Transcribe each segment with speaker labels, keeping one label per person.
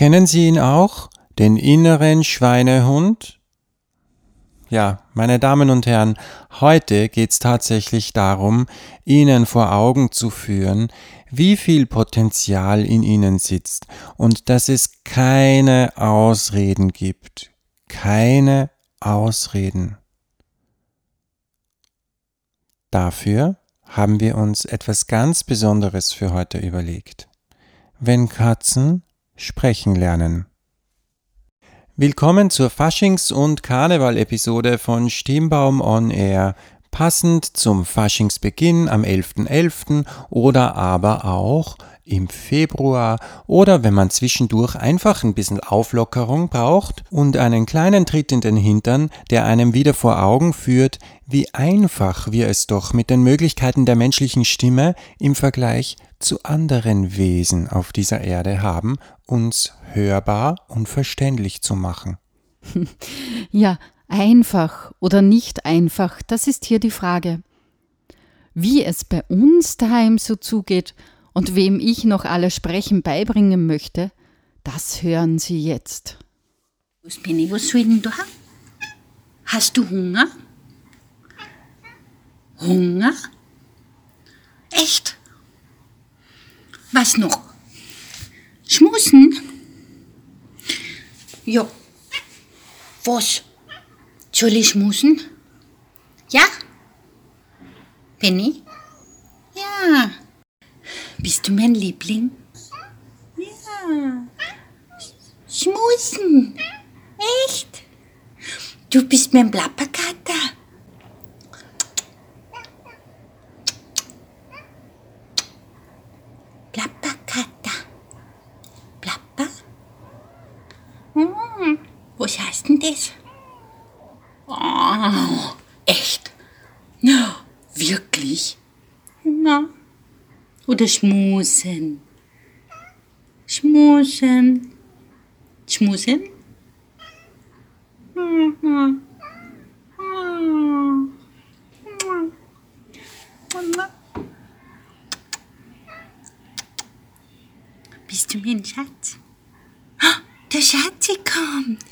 Speaker 1: Kennen Sie ihn auch, den inneren Schweinehund? Ja, meine Damen und Herren, heute geht's tatsächlich darum, Ihnen vor Augen zu führen, wie viel Potenzial in Ihnen sitzt und dass es keine Ausreden gibt. Keine Ausreden. Dafür haben wir uns etwas ganz Besonderes für heute überlegt. Wenn Katzen sprechen lernen. Willkommen zur Faschings- und Karneval-Episode von Stimmbaum on Air, passend zum Faschingsbeginn am 11.11. .11. oder aber auch im Februar oder wenn man zwischendurch einfach ein bisschen Auflockerung braucht und einen kleinen Tritt in den Hintern, der einem wieder vor Augen führt, wie einfach wir es doch mit den Möglichkeiten der menschlichen Stimme im Vergleich zu anderen Wesen auf dieser Erde haben, uns hörbar und verständlich zu machen.
Speaker 2: Ja, einfach oder nicht einfach, das ist hier die Frage. Wie es bei uns daheim so zugeht und wem ich noch alles Sprechen beibringen möchte, das hören Sie jetzt.
Speaker 3: Was bin ich, was soll denn da? Hast du Hunger? Hunger? Echt? Was noch? Schmusen? Ja. Was? Soll ich schmusen? Ja? Penny? Ja. Bist du mein Liebling? Ja. Schmusen? Echt? Du bist mein Plapperkater. Plapperkater. Plapper? Hm, was heißt denn das? Oh, echt? Ja, Oder schmusen? Schmusen. Schmusen? Hm, hm. Hm. Bist du mein Schatz? Ah, Der Schatzi kommt.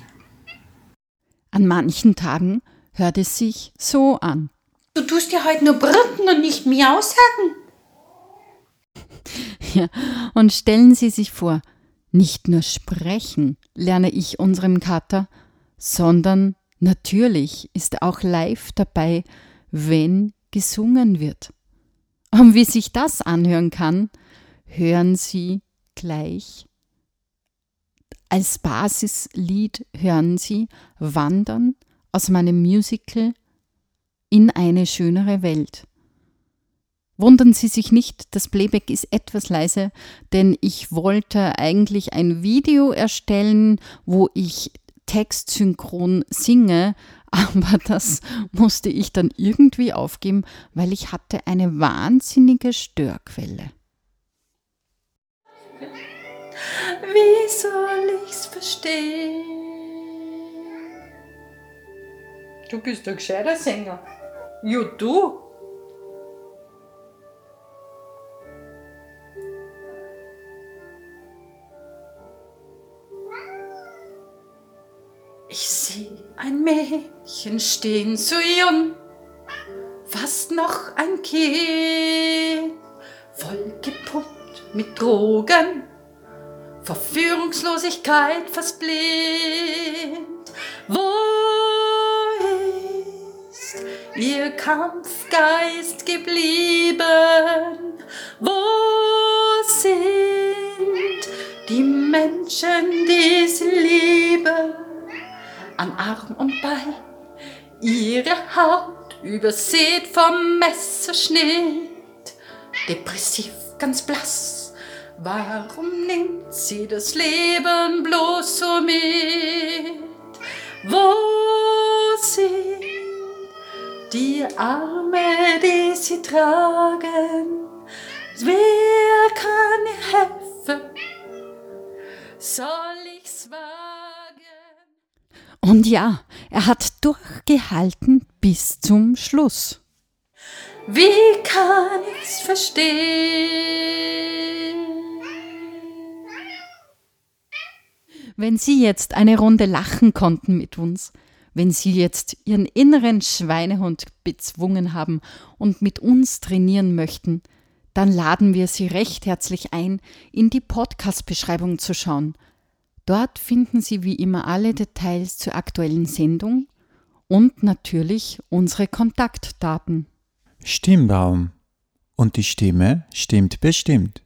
Speaker 2: An manchen Tagen hört es sich so an.
Speaker 3: Du tust ja heute nur brüten und nicht miau sagen.
Speaker 2: Ja, und stellen Sie sich vor, nicht nur sprechen lerne ich unserem Kater, sondern natürlich ist er auch live dabei, wenn gesungen wird. Und wie sich das anhören kann, hören Sie gleich. Als Basislied hören Sie Wandern aus meinem Musical in eine schönere Welt. Wundern Sie sich nicht, das Playback ist etwas leise, denn ich wollte eigentlich ein Video erstellen, wo ich textsynchron singe, aber das musste ich dann irgendwie aufgeben, weil ich hatte eine wahnsinnige Störquelle.
Speaker 3: Wie soll ich's verstehen?
Speaker 4: Du bist ein gescheiter Sänger. Ja, du.
Speaker 3: Seh ein Mädchen stehen so jung, fast noch ein Kind, voll gepumpt mit Drogen, Verführungslosigkeit fast blind. Wo ist ihr Kampfgeist geblieben? Wo sind die Menschen, die sie Arm und Bein, ihre Haut übersät vom Messerschnitt, depressiv ganz blass. Warum nimmt sie das Leben bloß so mit? Wo sind die Arme, die sie tragen? Wer kann ihr helfen? Soll ich's wagen?
Speaker 2: Und ja, er hat durchgehalten bis zum Schluss.
Speaker 3: Wie kann ich's verstehen?
Speaker 2: Wenn Sie jetzt eine Runde lachen konnten mit uns, wenn Sie jetzt Ihren inneren Schweinehund bezwungen haben und mit uns trainieren möchten, dann laden wir Sie recht herzlich ein, in die Podcast-Beschreibung zu schauen. Dort finden Sie wie immer alle Details zur aktuellen Sendung und natürlich unsere Kontaktdaten.
Speaker 1: Stimmbaum. Und die Stimme stimmt bestimmt.